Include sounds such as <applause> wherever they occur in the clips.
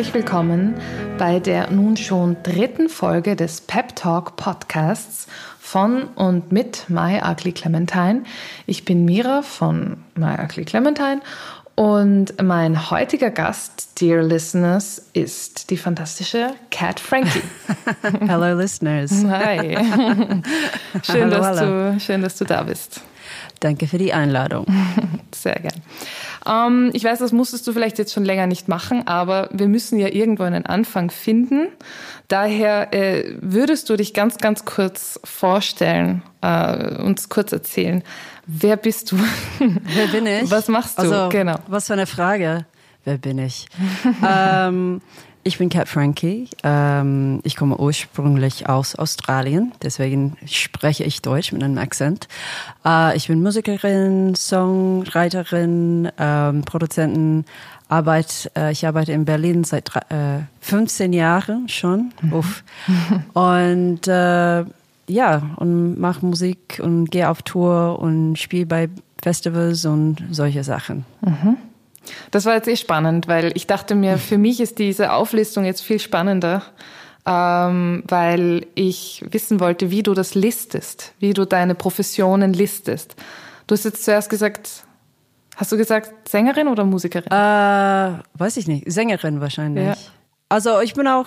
herzlich willkommen bei der nun schon dritten Folge des Pep Talk Podcasts von und mit My Ugly Clementine. Ich bin Mira von My Ugly Clementine und mein heutiger Gast, dear listeners, ist die fantastische Cat Frankie. <laughs> Hello, listeners. Hi. <laughs> Schön, Hallo, dass hallo. du, schön, dass du da bist. Danke für die Einladung. <laughs> Sehr gern. Ähm, ich weiß, das musstest du vielleicht jetzt schon länger nicht machen, aber wir müssen ja irgendwo einen Anfang finden. Daher äh, würdest du dich ganz, ganz kurz vorstellen, äh, uns kurz erzählen. Wer bist du? <laughs> Wer bin ich? Was machst du? Also, Genau. Was für eine Frage. Wer bin ich? <laughs> ähm, ich bin Cat Frankie. Ähm, ich komme ursprünglich aus Australien, deswegen spreche ich Deutsch mit einem Akzent. Äh, ich bin Musikerin, Songwriterin, ähm, Produzentin. Arbeit, äh, ich arbeite in Berlin seit äh, 15 Jahren schon. Uff. Und äh, ja, und mache Musik und gehe auf Tour und spiele bei Festivals und solche Sachen. Das war jetzt eh spannend, weil ich dachte mir, für mich ist diese Auflistung jetzt viel spannender, ähm, weil ich wissen wollte, wie du das listest, wie du deine Professionen listest. Du hast jetzt zuerst gesagt, hast du gesagt Sängerin oder Musikerin? Äh, weiß ich nicht, Sängerin wahrscheinlich. Ja. Also ich bin auch,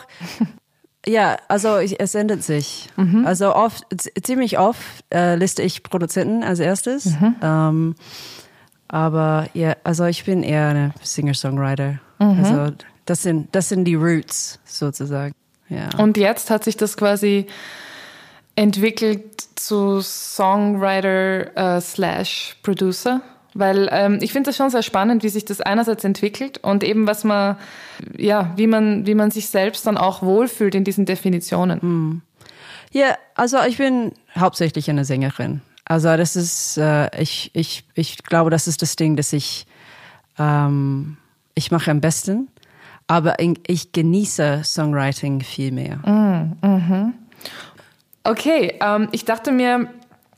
ja, also ich, es ändert sich. Also oft, ziemlich oft äh, liste ich Produzenten als erstes. Ähm, aber ja, also ich bin eher eine Singer-Songwriter. Also das sind, das sind die Roots sozusagen. Ja. Und jetzt hat sich das quasi entwickelt zu Songwriter äh, slash Producer. Weil ähm, ich finde das schon sehr spannend, wie sich das einerseits entwickelt und eben was man, ja, wie man, wie man sich selbst dann auch wohlfühlt in diesen Definitionen. Ja, also ich bin hauptsächlich eine Sängerin. Also das ist, äh, ich, ich, ich glaube, das ist das Ding, das ich, ähm, ich mache am besten. Aber ich genieße Songwriting viel mehr. Okay, ähm, ich dachte mir,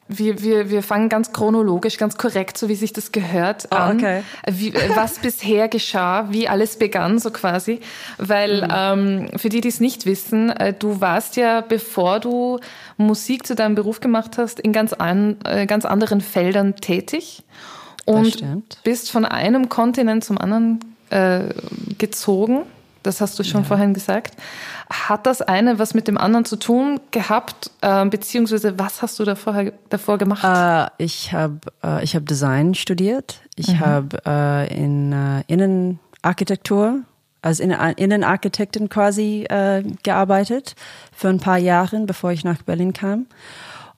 wir, wir, wir fangen ganz chronologisch, ganz korrekt, so wie sich das gehört, Ah, an. okay. Wie, was <laughs> bisher geschah, wie alles begann, so quasi. Weil ähm, für die, die es nicht wissen, äh, du warst ja, bevor du Musik zu deinem Beruf gemacht hast, in ganz, an, äh, ganz anderen Feldern tätig. Und bist von einem Kontinent zum anderen äh, gezogen. Das hast du schon vorhin gesagt. Hat das eine was mit dem anderen zu tun gehabt? Äh, beziehungsweise was hast du davor, davor gemacht? Äh, ich habe äh, ich hab Design studiert. Ich habe äh, in äh, Innenarchitektur, als Innen Innenarchitektin quasi äh, gearbeitet für ein paar Jahre, bevor ich nach Berlin kam.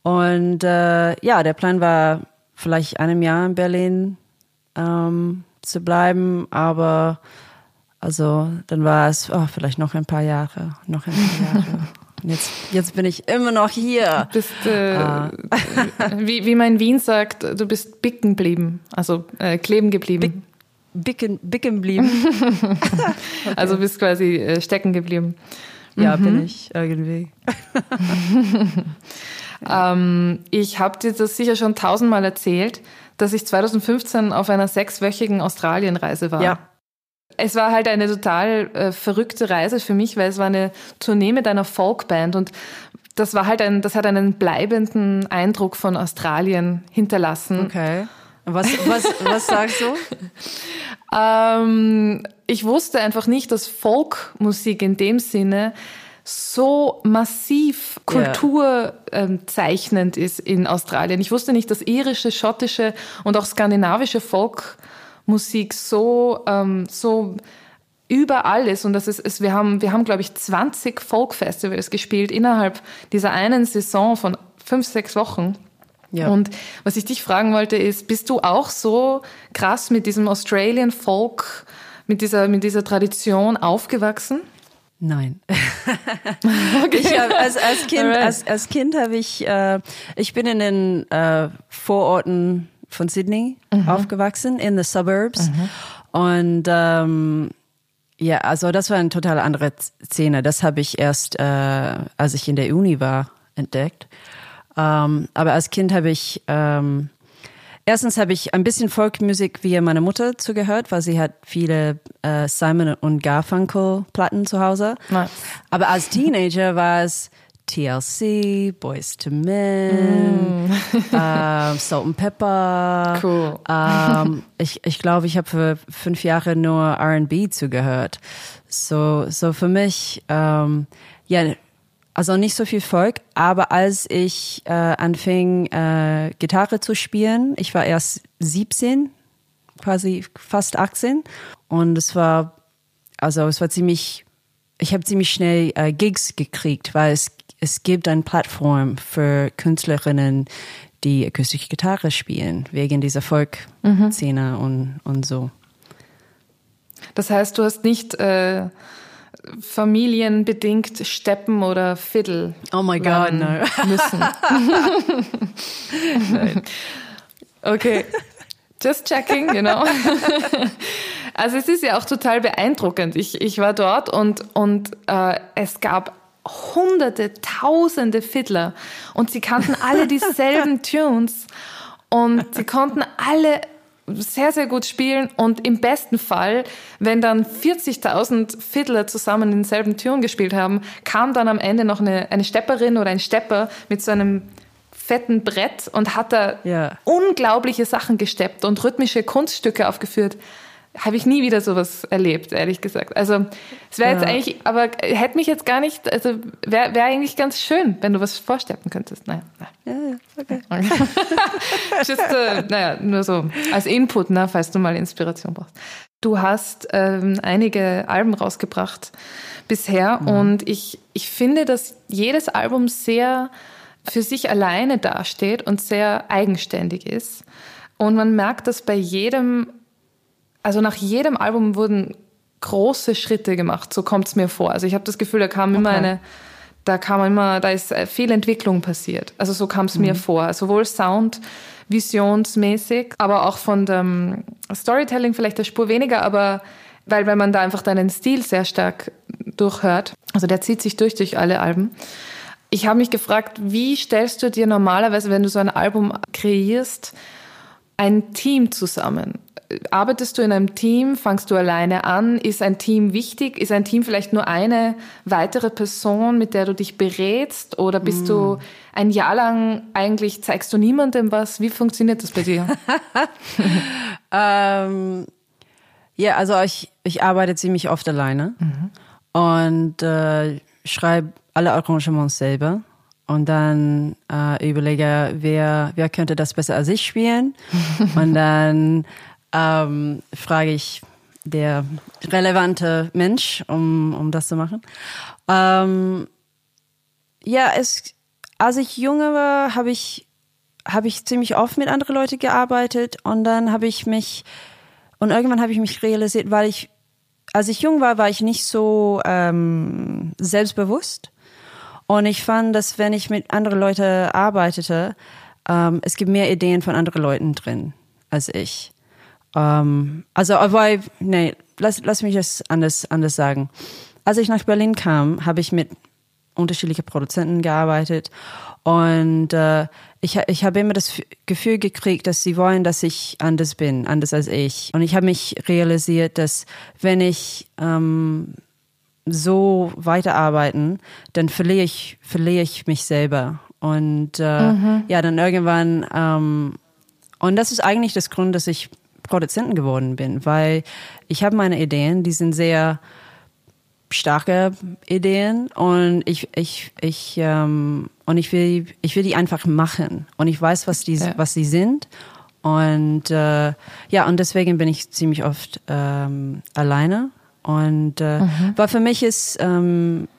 Und äh, ja, der Plan war vielleicht einem Jahr in Berlin ähm, zu bleiben, aber also dann war es oh, vielleicht noch ein paar Jahre, noch ein paar Jahre. <laughs> Und Jetzt, jetzt bin ich immer noch hier. Du bist, äh, wie, wie man in Wien sagt, du bist bicken geblieben, also äh, kleben geblieben. Bicken, bicken blieben. <laughs> Also bist quasi äh, stecken geblieben. Ja, bin ich irgendwie. <laughs> Ähm, ich habe dir das sicher schon tausendmal erzählt, dass ich 2015 auf einer sechswöchigen Australienreise war. Ja. Es war halt eine total äh, verrückte Reise für mich, weil es war eine Tournee mit einer Folkband und das war halt ein, das hat einen bleibenden Eindruck von Australien hinterlassen. Okay. Was, was, was sagst du? <laughs> Ähm, ich wusste einfach nicht, dass Folkmusik in dem Sinne so massiv kulturzeichnend ist in Australien. Ich wusste nicht, dass irische, schottische und auch skandinavische Folkmusik so, ähm, so überall ist und das ist, ist wir haben, wir haben glaube ich 20 Folkfestivals gespielt innerhalb dieser einen Saison von fünf, sechs Wochen. Ja. Und was ich dich fragen wollte ist, bist du auch so krass mit diesem Australian Folk, mit dieser, mit dieser Tradition aufgewachsen? Nein. <laughs> Ich hab, als, als Kind, Alright. als, als Kind habe ich, äh, ich bin in den äh, Vororten von Sydney aufgewachsen, in the suburbs. Und ähm, ja, also das war eine total andere Szene. Das habe ich erst, äh, als ich in der Uni war, entdeckt. Ähm, aber als Kind habe ich ähm, erstens habe ich ein bisschen Folkmusik via meine Mutter zugehört, weil sie hat viele äh, Simon und Garfunkel Platten zu Hause. Nice. Aber als Teenager war es TLC, Boys to Men, <laughs> ähm, Salt and Pepper. Cool. Ähm, <laughs> ich ich glaube, ich habe für fünf Jahre nur R&B zugehört. So, so für mich, ähm, ja, also nicht so viel Volk, aber als ich äh, anfing, äh, Gitarre zu spielen, ich war erst 17, quasi fast 18 und es war, also es war ziemlich, ich habe ziemlich schnell äh, Gigs gekriegt, weil es, es gibt eine Plattform für Künstlerinnen, die akustische Gitarre spielen, wegen dieser Folk-Szene und, und so. Das heißt, du hast nicht äh, familienbedingt Steppen oder Fiddle Oh my God, no. <laughs> müssen. <laughs> Nein. Okay. Just checking, genau. <laughs> Also es ist ja auch total beeindruckend. Ich, ich war dort und, und äh, es gab hunderte, tausende Fiddler und sie kannten alle dieselben <laughs> Tunes und sie konnten alle sehr, sehr gut spielen und im besten Fall, wenn dann 40.000 Fiddler zusammen denselben Tune gespielt haben, kam dann am Ende noch eine, eine Stepperin oder ein Stepper mit so einem fetten Brett und hat da Ja. unglaubliche Sachen gesteppt und rhythmische Kunststücke aufgeführt. Habe ich nie wieder sowas erlebt, ehrlich gesagt. Also es wäre jetzt Ja. eigentlich, aber hätte mich jetzt gar nicht, also wäre wär eigentlich ganz schön, wenn du was vorsteppen könntest. Naja, naja. Ja, <laughs> okay. Just, äh, naja, nur so als Input, ne, falls du mal Inspiration brauchst. Du hast ähm, einige Alben rausgebracht bisher und ich, ich finde, dass jedes Album sehr für sich alleine dasteht und sehr eigenständig ist. Und man merkt das bei jedem, also nach jedem Album wurden große Schritte gemacht, so kommt es mir vor. Also ich habe das Gefühl, da kam immer Okay. eine, da kam immer, da ist äh, viel Entwicklung passiert. Also so kam es mir vor. Sowohl Sound, visionsmäßig, aber auch von dem Storytelling vielleicht der Spur weniger, aber weil, weil man da einfach deinen Stil sehr stark durchhört. Also der zieht sich durch durch alle Alben. Ich habe mich gefragt, wie stellst du dir normalerweise, wenn du so ein Album kreierst, ein Team zusammen? Arbeitest du in einem Team? Fangst du alleine an? Ist ein Team wichtig? Ist ein Team vielleicht nur eine weitere Person, mit der du dich berätst? Oder bist du ein Jahr lang eigentlich, zeigst du niemandem was? Wie funktioniert das bei dir? <laughs> Ähm, ja, also ich, ich arbeite ziemlich oft alleine und äh, schreibe alle Arrangements selber und dann äh, überlege, wer, wer könnte das besser als ich spielen <laughs> und dann ähm, frage ich der relevante Mensch, um, um das zu machen. Ähm, ja, es, als ich jünger war, habe ich habe ich ziemlich oft mit anderen Leuten gearbeitet und dann habe ich mich und irgendwann habe ich mich realisiert, weil ich als ich jung war, war ich nicht so ähm, selbstbewusst und ich fand, dass wenn ich mit anderen Leuten arbeitete, ähm, es gibt mehr Ideen von anderen Leuten drin als ich. Ähm, also, aber nee, lass, lass mich das anders, anders sagen. Als ich nach Berlin kam, habe ich mit unterschiedlichen Produzenten gearbeitet und äh, ich, ich habe immer das Gefühl gekriegt, dass sie wollen, dass ich anders bin, anders als ich. Und ich habe mich realisiert, dass wenn ich ähm, so weiterarbeiten, dann verliere ich, verliere ich mich selber. Und äh, ja, dann irgendwann, ähm, und das ist eigentlich das Grund, dass ich Produzenten geworden bin, weil ich habe meine Ideen, die sind sehr starke Ideen und ich ich ich ähm, und ich will ich will die einfach machen und ich weiß was die Ja. was sie sind und äh, ja und deswegen bin ich ziemlich oft ähm, alleine und äh, weil für mich ist ähm,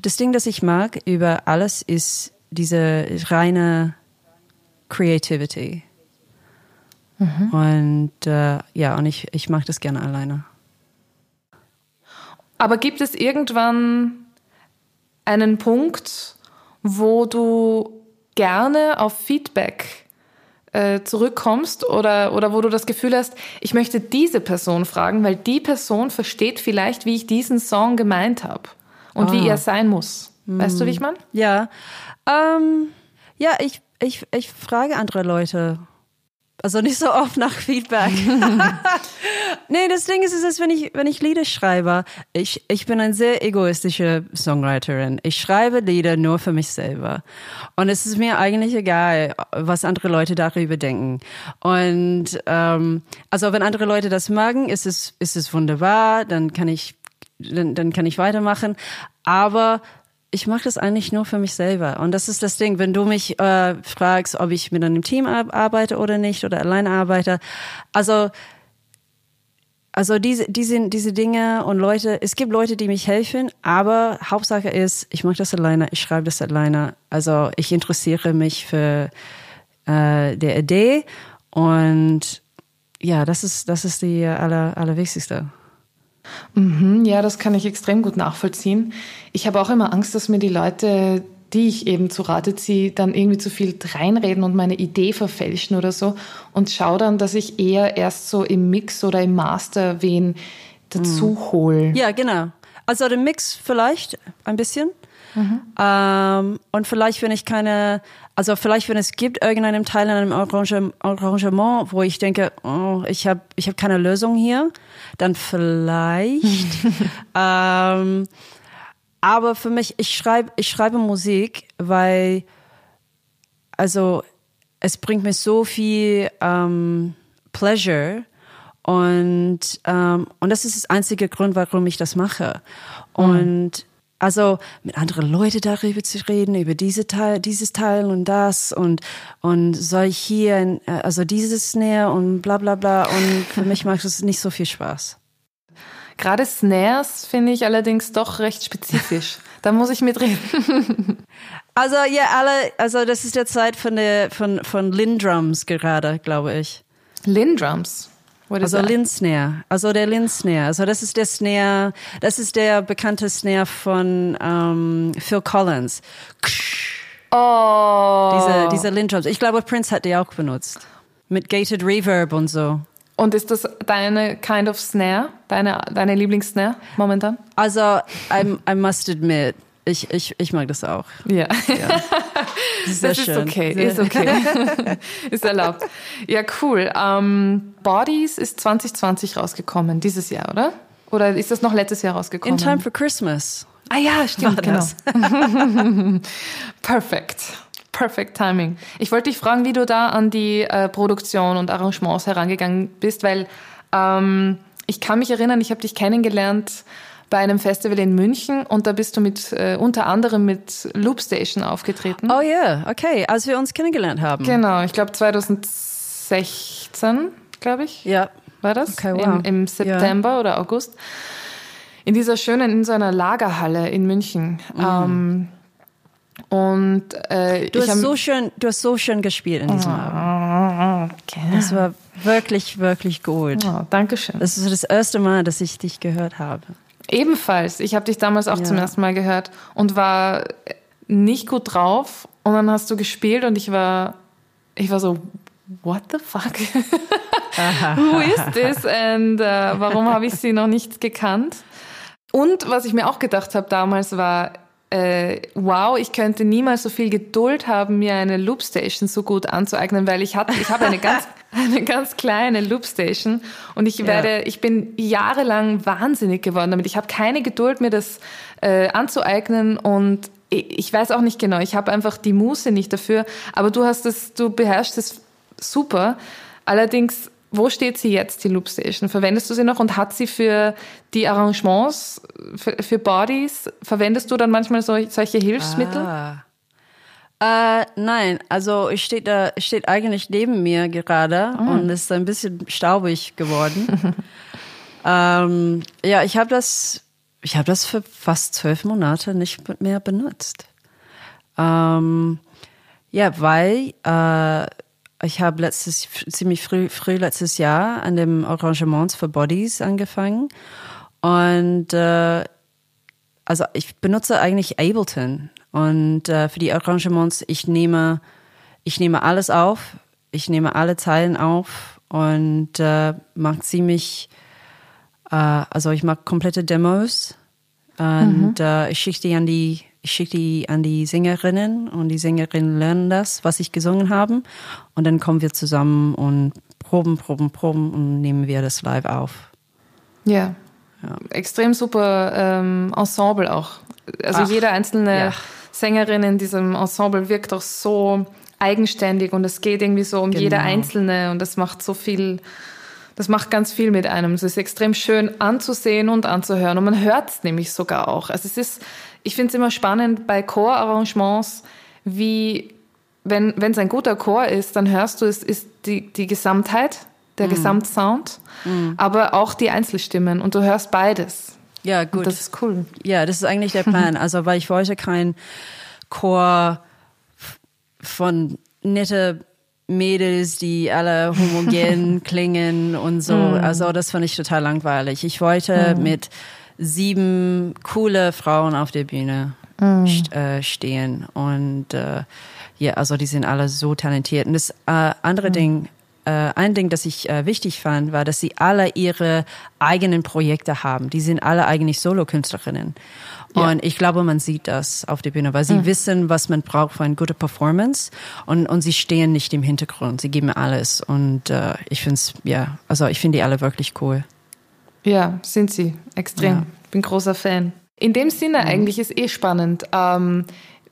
das Ding, das ich mag über alles ist diese reine Creativity und äh, ja und ich ich mag das gerne alleine. Aber gibt es irgendwann einen Punkt, wo du gerne auf Feedback äh, zurückkommst oder, oder wo du das Gefühl hast, ich möchte diese Person fragen, weil die Person versteht vielleicht, wie ich diesen Song gemeint habe und wie Ah. er sein muss. Weißt du, wie ich meine? Ja, ähm, ja, ich, ich, ich frage andere Leute. Also nicht so oft nach Feedback. <laughs> nee, das Ding ist, ist es, wenn ich, wenn ich Lieder schreibe, ich, ich bin eine sehr egoistische Songwriterin. Ich schreibe Lieder nur für mich selber. Und es ist mir eigentlich egal, was andere Leute darüber denken. Und ähm, also wenn andere Leute das mögen, ist es, ist es wunderbar, dann kann ich, dann, dann kann ich weitermachen. Aber ich mache das eigentlich nur für mich selber. Und das ist das Ding, wenn du mich äh, fragst, ob ich mit einem Team arbeite oder nicht oder alleine arbeite. Also, also diese, diese, diese Dinge und Leute, es gibt Leute, die mich helfen, aber Hauptsache ist, ich mache das alleine, ich schreibe das alleine. Also ich interessiere mich für äh, der Idee und ja, das ist, das ist die aller, allerwichtigste. Mhm, ja, das kann ich extrem gut nachvollziehen. Ich habe auch immer Angst, dass mir die Leute, die ich eben zu Rate ziehe, dann irgendwie zu viel reinreden und meine Idee verfälschen oder so und schaue dann, dass ich eher erst so im Mix oder im Master wen dazu mhm. hole. Ja, genau. Also den Mix vielleicht ein bisschen. Mhm. Ähm, und vielleicht, wenn ich keine, also vielleicht, wenn es gibt irgendeinen Teil in einem Arrangement, wo ich denke, oh, ich habe ich hab keine Lösung hier, dann vielleicht. <laughs> ähm, aber für mich, ich schreibe, ich schreibe Musik, weil, also, es bringt mir so viel ähm, Pleasure und ähm, und das ist das einzige Grund, warum ich das mache. Mhm. Also mit anderen Leuten darüber zu reden, über diese Teil, dieses Teil und das und, und soll ich hier, äh, also dieses Snare und bla bla bla. Und für mich macht es nicht so viel Spaß. Gerade Snares finde ich allerdings doch recht spezifisch. <laughs> da muss ich mitreden. also ja, alle, also das ist der Zeit von der von von Lindrums gerade, glaube ich. Lindrums. Also Lin Snare, also der Lin Snare, also das ist der Snare, das ist der bekannte Snare von ähm, Phil Collins. Oh. Diese, diese Lin Drums. Ich glaube, Prince hat die auch benutzt. Mit Gated Reverb und so. Und ist das deine kind of Snare? Deine, deine Lieblingssnare momentan? Also, I, I must admit, ich, ich, ich mag das auch. Ja. ja. <laughs> Sehr das schön. ist okay, Sehr. ist okay. <laughs> ist erlaubt. Ja, cool. Um, ähm, Bodies ist 2020 rausgekommen, dieses Jahr, oder? Oder ist das noch letztes Jahr rausgekommen? In Time for Christmas. Ah ja, stimmt, genau. <laughs> Perfekt. Perfect Timing. Ich wollte dich fragen, wie du da an die äh, Produktion und Arrangements herangegangen bist, weil ähm, ich kann mich erinnern, ich habe dich kennengelernt bei einem Festival in München und da bist du mit äh, unter anderem mit Loopstation aufgetreten. Oh ja, yeah. okay, als wir uns kennengelernt haben. Genau, ich glaube 2016, glaube ich. Ja. War das? Okay, wow. Im, Im, September ja. oder August. In dieser schönen, in so einer Lagerhalle in München. Mhm. Ähm, und äh, du hast so schön, du hast so schön gespielt in diesem oh, Abend. Okay. Das war wirklich, wirklich gut. Oh, Dankeschön. Das ist das erste Mal, dass ich dich gehört habe. Ebenfalls. Ich habe dich damals auch ja. zum ersten Mal gehört und war nicht gut drauf. Und dann hast du gespielt und ich war, ich war so, what the fuck? <laughs> Who is this? Und uh, warum habe ich sie noch nicht gekannt? Und was ich mir auch gedacht habe damals war, äh, wow, ich könnte niemals so viel Geduld haben, mir eine Loopstation so gut anzueignen, weil ich hatte, ich habe eine ganz, <laughs> eine ganz kleine Loopstation und ich werde, ja. ich bin jahrelang wahnsinnig geworden damit. Ich habe keine Geduld, mir das äh, anzueignen und ich weiß auch nicht genau. Ich habe einfach die Muße nicht dafür. Aber du hast es, du beherrschst es super. Allerdings wo steht sie jetzt, die Loopstation? Verwendest du sie noch und hat sie für die Arrangements, für, für Bodies, verwendest du dann manchmal so, solche Hilfsmittel? Ah. Äh, nein, also es steht da, steht eigentlich neben mir gerade mhm. und ist ein bisschen staubig geworden. <laughs> ähm, ja, ich habe das, ich habe das für fast zwölf Monate nicht mehr benutzt. Ähm, ja, weil äh, ich habe letztes, ziemlich früh, früh letztes Jahr an dem Arrangements für Bodies angefangen. Und äh, also ich benutze eigentlich Ableton. Und äh, für die Arrangements, ich nehme, ich nehme alles auf, ich nehme alle Zeilen auf und äh, mache ziemlich, äh, also ich mache komplette Demos und mhm. äh, ich schicke die an die, ich schicke die an die Sängerinnen und die Sängerinnen lernen das, was ich gesungen habe. Und dann kommen wir zusammen und proben, proben, proben und nehmen wir das live auf. Ja. ja. Extrem super ähm, Ensemble auch. Also Ach, jede einzelne ja. Sängerin in diesem Ensemble wirkt auch so eigenständig und es geht irgendwie so um genau. jede einzelne und das macht so viel, das macht ganz viel mit einem. Es ist extrem schön anzusehen und anzuhören und man hört es nämlich sogar auch. Also es ist, ich finde es immer spannend bei Chorarrangements, wie wenn wenn es ein guter Chor ist, dann hörst du es ist die die Gesamtheit, der mm. Gesamtsound, mm. aber auch die Einzelstimmen und du hörst beides. Ja, gut. Und das ist cool. Ja, das ist eigentlich der <laughs> Plan. Also, weil ich wollte kein Chor von nette Mädels, die alle homogen <laughs> klingen und so. Mm. Also, das fand ich total langweilig. Ich wollte mm. mit sieben coole Frauen auf der Bühne mm. st äh, stehen und äh, ja, also die sind alle so talentiert. Und das äh, andere Ding äh, ein Ding, das ich äh, wichtig fand, war, dass sie alle ihre eigenen Projekte haben. Die sind alle eigentlich Solo-Künstlerinnen. Ja. Und ich glaube, man sieht das auf der Bühne, weil sie mhm. wissen, was man braucht für eine gute Performance und, und sie stehen nicht im Hintergrund. Sie geben alles. Und äh, ich finde es, ja, also ich finde die alle wirklich cool. Ja, sind sie. Extrem. Ja. Bin großer Fan. In dem Sinne mhm. eigentlich ist eh spannend. Ähm,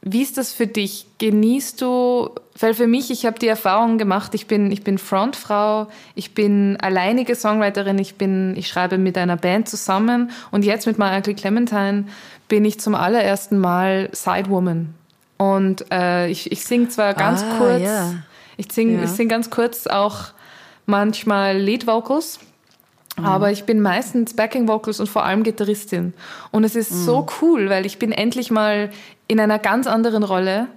wie ist das für dich? Genießt du, weil für mich, ich habe die Erfahrung gemacht, ich bin, ich bin Frontfrau, ich bin alleinige Songwriterin, ich bin, ich schreibe mit einer Band zusammen und jetzt mit Michael Clementine bin ich zum allerersten Mal Sidewoman. Und äh, ich, ich singe zwar ganz ah, kurz, yeah. ich singe ich sing ganz kurz auch manchmal Lead Vocals, Mhm. Aber ich bin meistens Backing Vocals und vor allem Gitarristin. Und es ist mhm. so cool, weil ich bin endlich mal in einer ganz anderen Rolle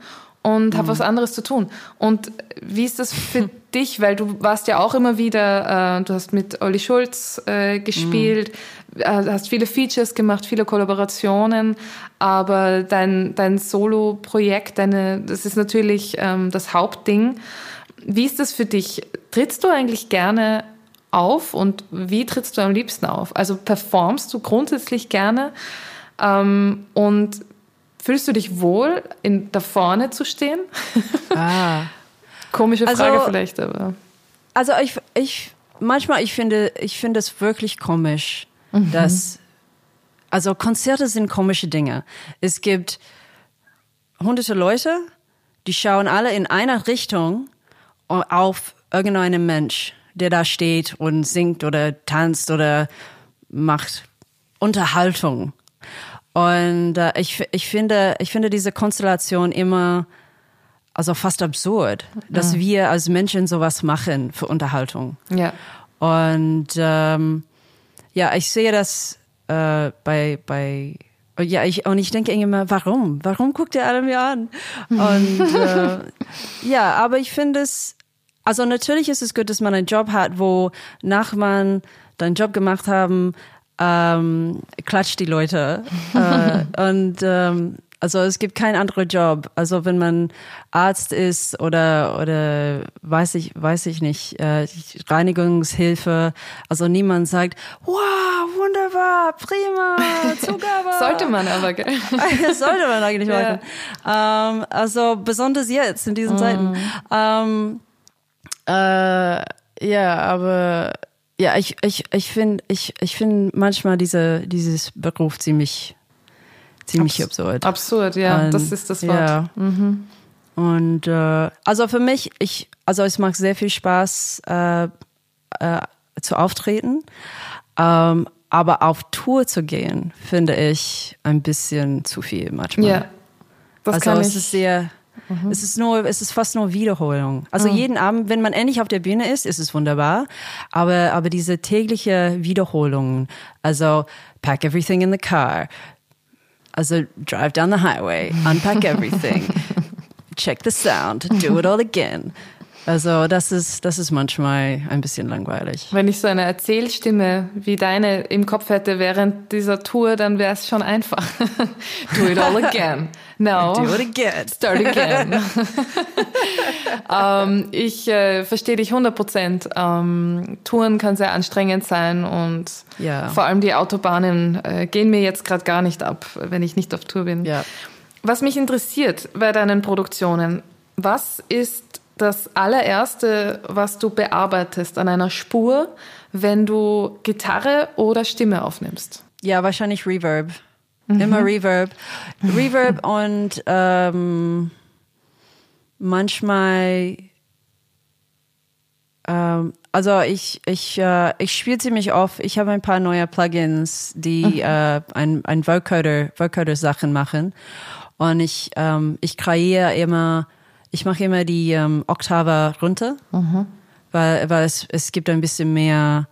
und habe mhm. was anderes zu tun. Und wie ist das für <laughs> dich? Weil du warst ja auch immer wieder, äh, du hast mit Olli Schulz äh, gespielt, mhm. äh, hast viele Features gemacht, viele Kollaborationen, aber dein, dein Solo-Projekt, deine, das ist natürlich ähm, das Hauptding. Wie ist das für dich? Trittst du eigentlich gerne auf und wie trittst du am liebsten auf? Also performst du grundsätzlich gerne ähm, und fühlst du dich wohl, in, da vorne zu stehen? Ah. <laughs> Komische also, Frage vielleicht, aber. Also ich, ich manchmal ich finde ich finde es wirklich komisch, mhm. dass also Konzerte sind komische Dinge. Es gibt hunderte Leute, die schauen alle in einer Richtung auf irgendeinen Mensch der da steht und singt oder tanzt oder macht Unterhaltung. Und äh, ich, ich, finde, ich finde diese Konstellation immer also fast absurd, dass ja. wir als Menschen sowas machen für Unterhaltung. Ja. Und ähm, ja, ich sehe das äh, bei, bei ja, ich, und ich denke immer, warum? Warum guckt ihr alle mir an? Und <laughs> äh, ja, aber ich finde es, also natürlich ist es gut, dass man einen Job hat, wo nach man deinen Job gemacht haben, ähm, klatscht die Leute. äh, <laughs> und ähm, also es gibt keinen anderen Job. Also wenn man Arzt ist oder oder weiß ich weiß ich nicht äh, Reinigungshilfe. Also niemand sagt, wow, wunderbar, prima, <laughs> Zugabe. Sollte man aber, gell? <laughs> Sollte man eigentlich ja. machen. Ähm, also besonders jetzt in diesen mm. Zeiten. Ähm, äh, ja, aber ja, ich, ich, ich finde ich, ich find manchmal diese, dieses Beruf ziemlich, ziemlich Abs absurd. Absurd, ja, Und, das ist das Wort. Ja. Mhm. Und äh, also für mich, ich, also es macht sehr viel Spaß äh, äh, zu auftreten. Ähm, aber auf Tour zu gehen, finde ich ein bisschen zu viel manchmal. Ja, das also kann es ich. ist sehr, Mhm. Es ist nur, es ist fast nur Wiederholung. Also mhm. jeden Abend, wenn man endlich auf der Bühne ist, ist es wunderbar. Aber, aber diese tägliche Wiederholung, also pack everything in the car, also drive down the highway, unpack everything, <laughs> check the sound, do it all again. Also das ist, das ist manchmal ein bisschen langweilig. Wenn ich so eine Erzählstimme wie deine im Kopf hätte während dieser Tour, dann wäre es schon einfach. <laughs> Do it all again. No. Do it again. Start again. <laughs> ähm, ich äh, verstehe dich 100 Prozent. Ähm, Touren kann sehr anstrengend sein und ja. vor allem die Autobahnen äh, gehen mir jetzt gerade gar nicht ab, wenn ich nicht auf Tour bin. Ja. Was mich interessiert bei deinen Produktionen, was ist das allererste, was du bearbeitest an einer Spur, wenn du Gitarre oder Stimme aufnimmst? Ja, wahrscheinlich Reverb. Mhm. Immer Reverb. Reverb und ähm, manchmal ähm, also ich, ich, äh, ich spiele ziemlich oft. Ich habe ein paar neue Plugins, die mhm. äh, ein, ein Vocoder, Vocoder Sachen machen. Und ich, ähm, ich kreiere immer, ich mache immer die ähm, Oktave runter, mhm. weil, weil es, es gibt ein bisschen mehr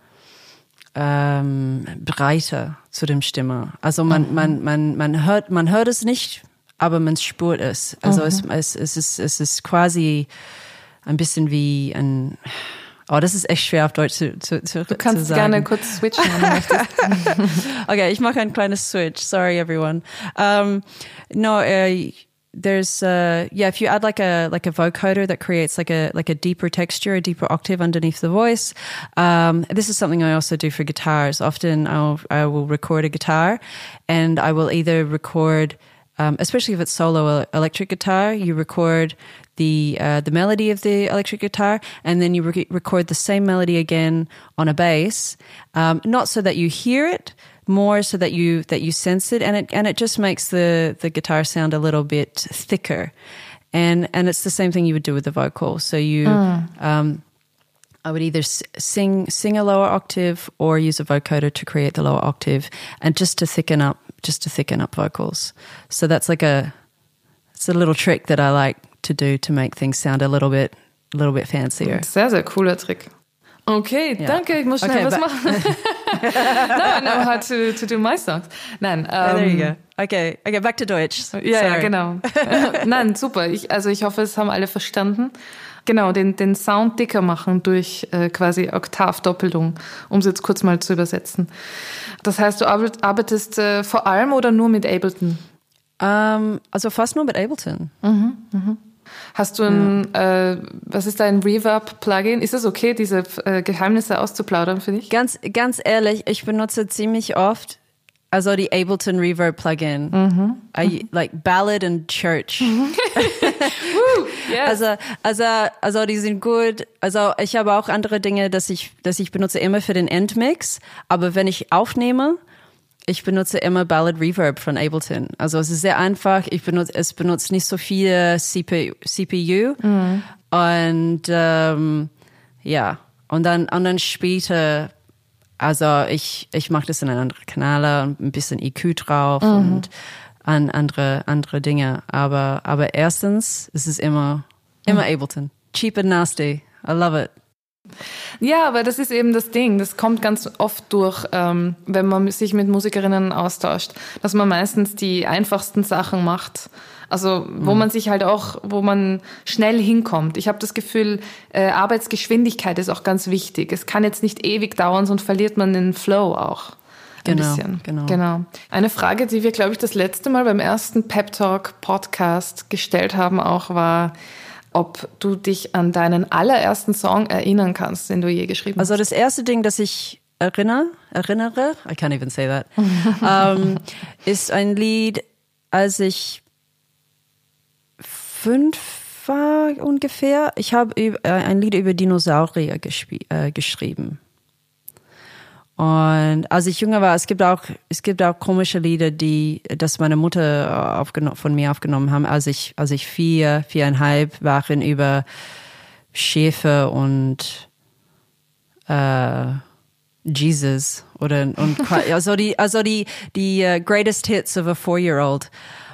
ähm, Breite zu dem Stimme. Also man, mhm. man, man, man hört, man hört es nicht, aber man spürt es. Also es, es, es ist, es ist quasi ein bisschen wie ein, Oh, das ist echt schwer auf Deutsch zu, zu, zu Du kannst zu gerne kurz switchen, wenn du <laughs> möchtest. okay, ich mache ein kleines Switch. Sorry, everyone. Um, no, uh, there's uh, yeah, if you add like a like a vocoder that creates like a like a deeper texture, a deeper octave underneath the voice. Um, this is something I also do for guitars. Often I'll I will record a guitar, and I will either record. Um, especially if it's solo electric guitar, you record the uh, the melody of the electric guitar, and then you re- record the same melody again on a bass, um, not so that you hear it, more so that you that you sense it, and it and it just makes the the guitar sound a little bit thicker, and and it's the same thing you would do with the vocal. So you. Mm. Um, I would either sing sing a lower octave or use a vocoder to create the lower octave, and just to thicken up, just to thicken up vocals. So that's like a, it's a little trick that I like to do to make things sound a little bit, a little bit fancier. Sehr, sehr cooler Trick. Okay, ja. danke. Ich muss schnell okay, was machen. no, I know how to, to do my songs. Nein. Um, there you go. Okay, okay, back to Deutsch. Ja, ja, genau. <laughs> Nein, super. Ich, also ich hoffe, es haben alle verstanden. Genau, den, den Sound dicker machen durch äh, quasi Oktavdoppelung, um es jetzt kurz mal zu übersetzen. Das heißt, du arbeitest äh, vor allem oder nur mit Ableton? Um, ähm, also fast nur mit Ableton. Mhm, mhm. Hast du ein, ja. äh, was ist dein Reverb-Plugin? Ist es okay, diese äh, Geheimnisse auszuplaudern für dich? Ganz, ganz ehrlich, ich benutze ziemlich oft also die Ableton Reverb Plugin. Mhm. I, like Ballad and Church. Mhm. <laughs> Woo, yes. Also, also, also die sind gut. Also ich habe auch andere Dinge, dass ich, dass ich benutze immer für den Endmix. Aber wenn ich aufnehme, ich benutze immer Ballad Reverb von Ableton. Also es ist sehr einfach. Ich benutze, es benutzt nicht so viel CPU. CPU. Mhm. Und ähm, ja, und dann, und dann später, also ich, ich mache das in einen anderen Kanal und ein bisschen EQ drauf mhm. und an andere, andere Dinge. Aber, aber erstens ist es immer, immer mhm. Ableton. Cheap and nasty. I love it. Ja, aber das ist eben das Ding. Das kommt ganz oft durch, ähm, wenn man sich mit Musikerinnen austauscht, dass man meistens die einfachsten Sachen macht. Also wo mhm. man sich halt auch, wo man schnell hinkommt. Ich habe das Gefühl, äh, Arbeitsgeschwindigkeit ist auch ganz wichtig. Es kann jetzt nicht ewig dauern, sonst verliert man den Flow auch. Ein genau, bisschen. genau. Genau. Eine Frage, die wir, glaube ich, das letzte Mal beim ersten Pep Talk Podcast gestellt haben, auch war, ob du dich an deinen allerersten Song erinnern kannst, den du je geschrieben hast. Also das erste Ding, das ich erinnere, erinnere, I can't even say that, um, <laughs> ist ein Lied, als ich fünf war ungefähr. Ich habe ein Lied über Dinosaurier äh, geschrieben. Und als ich jünger war, es gibt auch, es gibt auch komische Lieder, die, das meine Mutter von mir aufgenommen haben, als ich, als ich vier, viereinhalb waren über Schäfer und, äh, Jesus oder und <laughs> also die also die die uh, greatest hits of a four-year-old.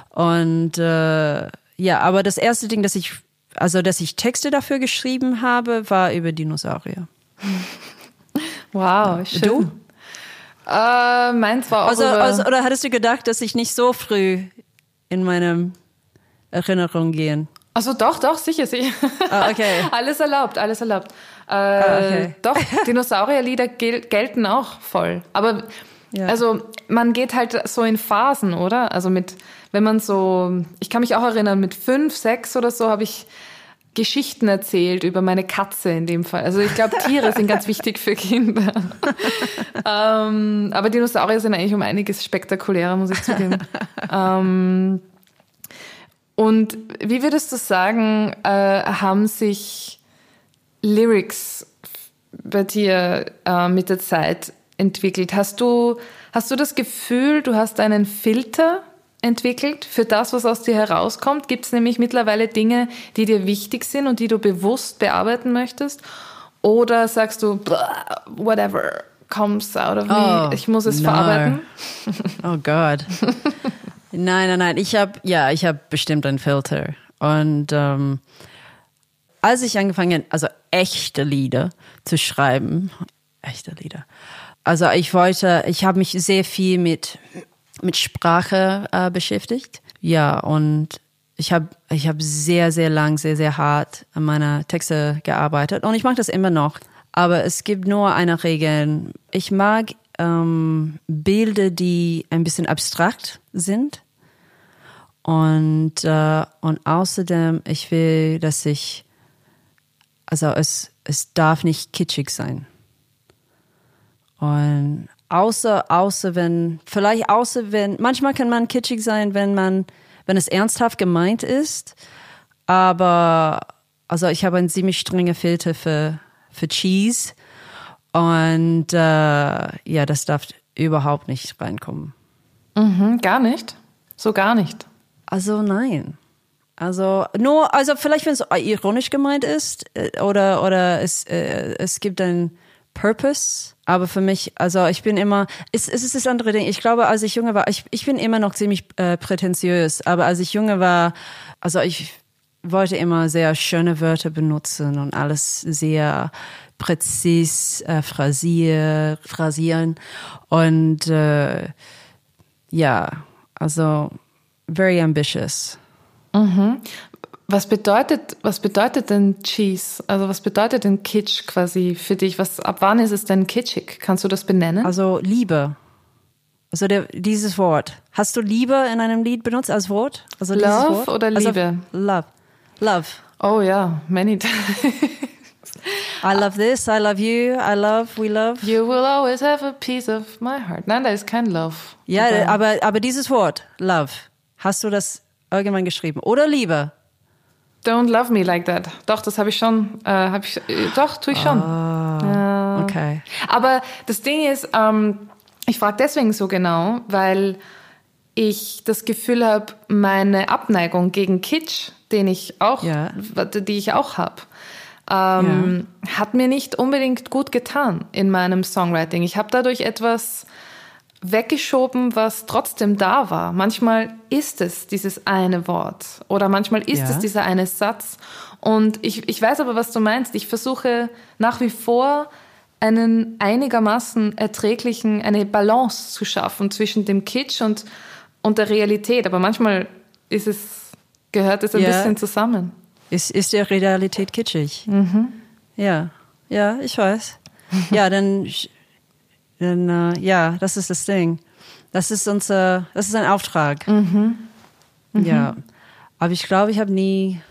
Und äh, ja aber das erste Ding das ich also dass ich Texte dafür geschrieben habe war über Dinosaurier <laughs> Wow, schön. Du? Äh, meins war auch also, also, Oder hattest du gedacht, dass ich nicht so früh in meine Erinnerung gehen? Also doch, doch, sicher, sicher. Ah, okay. <laughs> alles erlaubt, alles erlaubt. Äh, ah, okay. Doch, Dinosaurierlieder gel gelten auch voll. Aber ja. also man geht halt so in Phasen, oder? Also mit, wenn man so, ich kann mich auch erinnern, mit fünf, sechs oder so habe ich Geschichten erzählt über meine Katze in dem Fall. Also ich glaube, Tiere sind ganz wichtig für Kinder. <laughs> ähm, aber Dinosaurier sind eigentlich um einiges spektakulärer, muss ich zugeben. ähm, Und wie würdest du sagen, äh, haben sich Lyrics bei dir äh, mit der Zeit entwickelt? Hast du, hast du das Gefühl, du hast einen Filter entwickelt für das, was aus dir herauskommt? Gibt es nämlich mittlerweile Dinge, die dir wichtig sind und die du bewusst bearbeiten möchtest? Oder sagst du, whatever comes out of me, oh, ich muss es no. verarbeiten? <laughs> Oh Gott. nein, nein, nein. Ich habe, ja, ich habe bestimmt einen Filter. Und ähm, als ich angefangen, also echte Lieder zu schreiben, echte Lieder. Also ich wollte, ich habe mich sehr viel mit mit Sprache äh, beschäftigt. Ja, und ich habe ich hab sehr, sehr lang, sehr, sehr hart an meiner Texte gearbeitet und ich mache das immer noch. Aber es gibt nur eine Regel. Ich mag ähm, Bilder, die ein bisschen abstrakt sind. Und, äh, und außerdem, ich will, dass ich, also es, es darf nicht kitschig sein. Und Außer, außer wenn, vielleicht außer wenn, manchmal kann man kitschig sein, wenn man, wenn es ernsthaft gemeint ist. Aber, also ich habe einen ziemlich strengen Filter für, für Cheese. Und äh, ja, das darf überhaupt nicht reinkommen. Mhm, gar nicht? So gar nicht? Also nein. Also nur, also vielleicht wenn es ironisch gemeint ist äh, oder oder es äh, es gibt ein Purpose. Aber für mich, also ich bin immer, es, es ist das andere Ding. Ich glaube, als ich jünger war, ich, ich bin immer noch ziemlich äh, prätentiös, aber als ich jünger war, also ich wollte immer sehr schöne Wörter benutzen und alles sehr präzis äh, phrasier, phrasieren. Und äh, ja, also very ambitious. Mhm. Was bedeutet, was bedeutet denn Cheese? Also was bedeutet denn Kitsch quasi für dich? Was, ab wann ist es denn kitschig? Kannst du das benennen? Also Liebe. Also der, dieses Wort. Hast du Liebe in einem Lied benutzt als Wort? Also Love Wort? oder also Liebe? Also, love. Love. Oh ja, many <laughs> times. I love this, I love you, I love, we love. You will always have a piece of my heart. Nein, da ist kein Love. Ja, aber, aber dieses Wort, Love, hast du das irgendwann geschrieben? Oder Liebe? Don't love me like that. Doch, das habe ich schon. Äh, hab ich, äh, doch, tue ich schon. Ah, ja. Okay. Aber das Ding ist, ähm, ich frage deswegen so genau, weil ich das Gefühl habe, meine Abneigung gegen Kitsch, den ich auch, ja. die ich auch habe, ähm, ja. hat mir nicht unbedingt gut getan in meinem Songwriting. Ich habe dadurch etwas weggeschoben, was trotzdem da war. Manchmal ist es dieses eine Wort oder manchmal ist ja. es dieser eine Satz. Und ich, ich weiß aber, was du meinst. Ich versuche nach wie vor einen einigermaßen erträglichen, eine Balance zu schaffen zwischen dem Kitsch und, und der Realität. Aber manchmal ist es, gehört es ein ja. bisschen zusammen. Ist, ist der Realität kitschig? Mhm. Ja, ja, ich weiß. Ja, dann denn, äh, ja, das ist das Ding. Das ist unser, das ist ein Auftrag. Mhm. Mhm. Ja. Aber ich glaube, ich habe nie,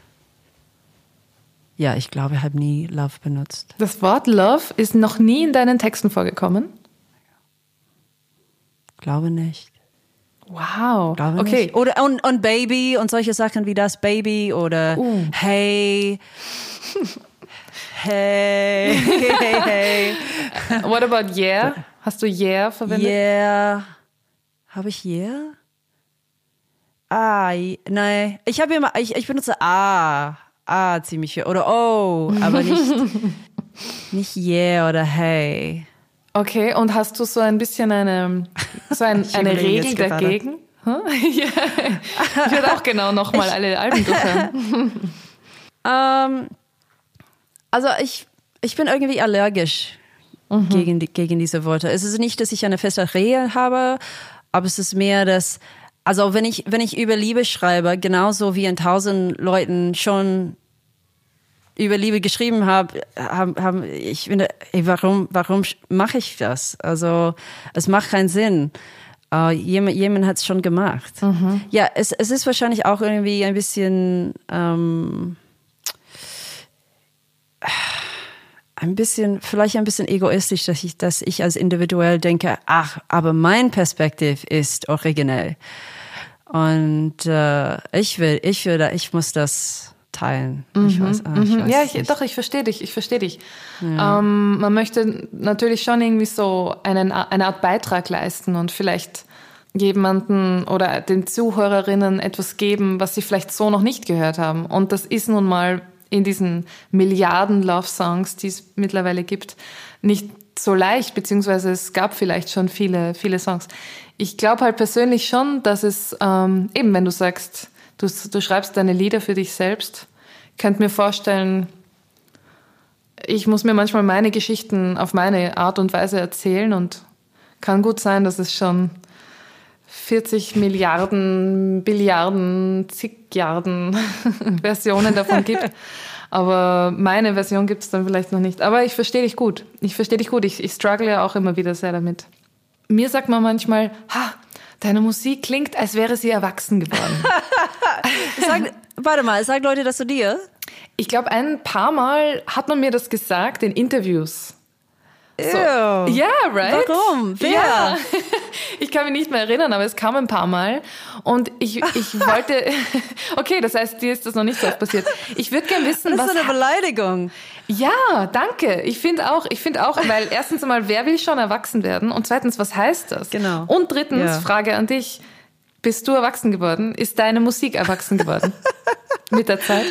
ja, ich glaube, ich habe nie Love benutzt. Das Wort Love ist noch nie in deinen Texten vorgekommen? Glaube nicht. Wow. Glaube okay. Nicht. Oder und, und Baby und solche Sachen wie das Baby oder uh. Hey. <laughs> hey, hey, hey. What about yeah? Hast du Yeah verwendet? Yeah. Habe ich Yeah? Ah, nein. Ich habe immer, ich, ich benutze Ah. Ah ziemlich viel. Oder Oh, aber nicht, <laughs> nicht Yeah oder Hey. Okay, und hast du so ein bisschen eine, so ein, <laughs> eine Regel dagegen? Huh? <laughs> ja. Ich würde auch genau nochmal alle Alben durchhören. um, also ich, ich bin irgendwie allergisch mhm. gegen, die, gegen diese Worte. Es ist nicht, dass ich eine feste Regel habe, aber es ist mehr, dass, also wenn ich, wenn ich über Liebe schreibe, genauso wie in tausend Leuten schon über Liebe geschrieben habe, haben, haben ich finde, ey, warum, warum mache ich das? Also es macht keinen Sinn. Uh, jemand, jemand hat es schon gemacht. Mhm. Ja, es, es ist wahrscheinlich auch irgendwie ein bisschen ähm, ein bisschen, vielleicht ein bisschen egoistisch, dass ich, dass ich als individuell denke, ach, aber mein Perspektiv ist originell. Und äh, ich will, ich will, ich muss das teilen. Ich weiß, ah, ich weiß Ja, ich, doch, ich verstehe dich, ich verstehe dich. Ähm, man möchte natürlich schon irgendwie so einen, eine Art Beitrag leisten und vielleicht jemanden oder den Zuhörerinnen etwas geben, was sie vielleicht so noch nicht gehört haben. Und das ist nun mal in diesen Milliarden Love-Songs, die es mittlerweile gibt, nicht so leicht, beziehungsweise es gab vielleicht schon viele, viele Songs. Ich glaube halt persönlich schon, dass es, ähm, eben wenn du sagst, du, du schreibst deine Lieder für dich selbst, könnt mir vorstellen, ich muss mir manchmal meine Geschichten auf meine Art und Weise erzählen und kann gut sein, dass es schon 40 Milliarden, Billiarden, Zigjarden <laughs> Versionen davon gibt. Aber meine Version gibt es dann vielleicht noch nicht. Aber ich verstehe dich gut. Ich verstehe dich gut. Ich, ich struggle ja auch immer wieder sehr damit. Mir sagt man manchmal, ha, deine Musik klingt, als wäre sie erwachsen geworden. <laughs> Sag, warte mal, sag Leute das zu dir. Ich glaube, ein paar Mal hat man mir das gesagt in Interviews. So. Ja, right? Warum? Wer? Ja. <laughs> Ich kann mich nicht mehr erinnern, aber es kam ein paar Mal. Und ich, ich <laughs> wollte. <laughs> Okay, das heißt, dir ist das noch nicht so oft passiert. Ich würde gerne wissen, Das was. ist eine Beleidigung. Ja, danke. Ich finde auch, ich finde auch, weil erstens einmal, wer will schon erwachsen werden? Und zweitens, was heißt das? Genau. Und drittens, Ja. Frage an dich. Bist du erwachsen geworden? Ist deine Musik erwachsen geworden? Mit der Zeit?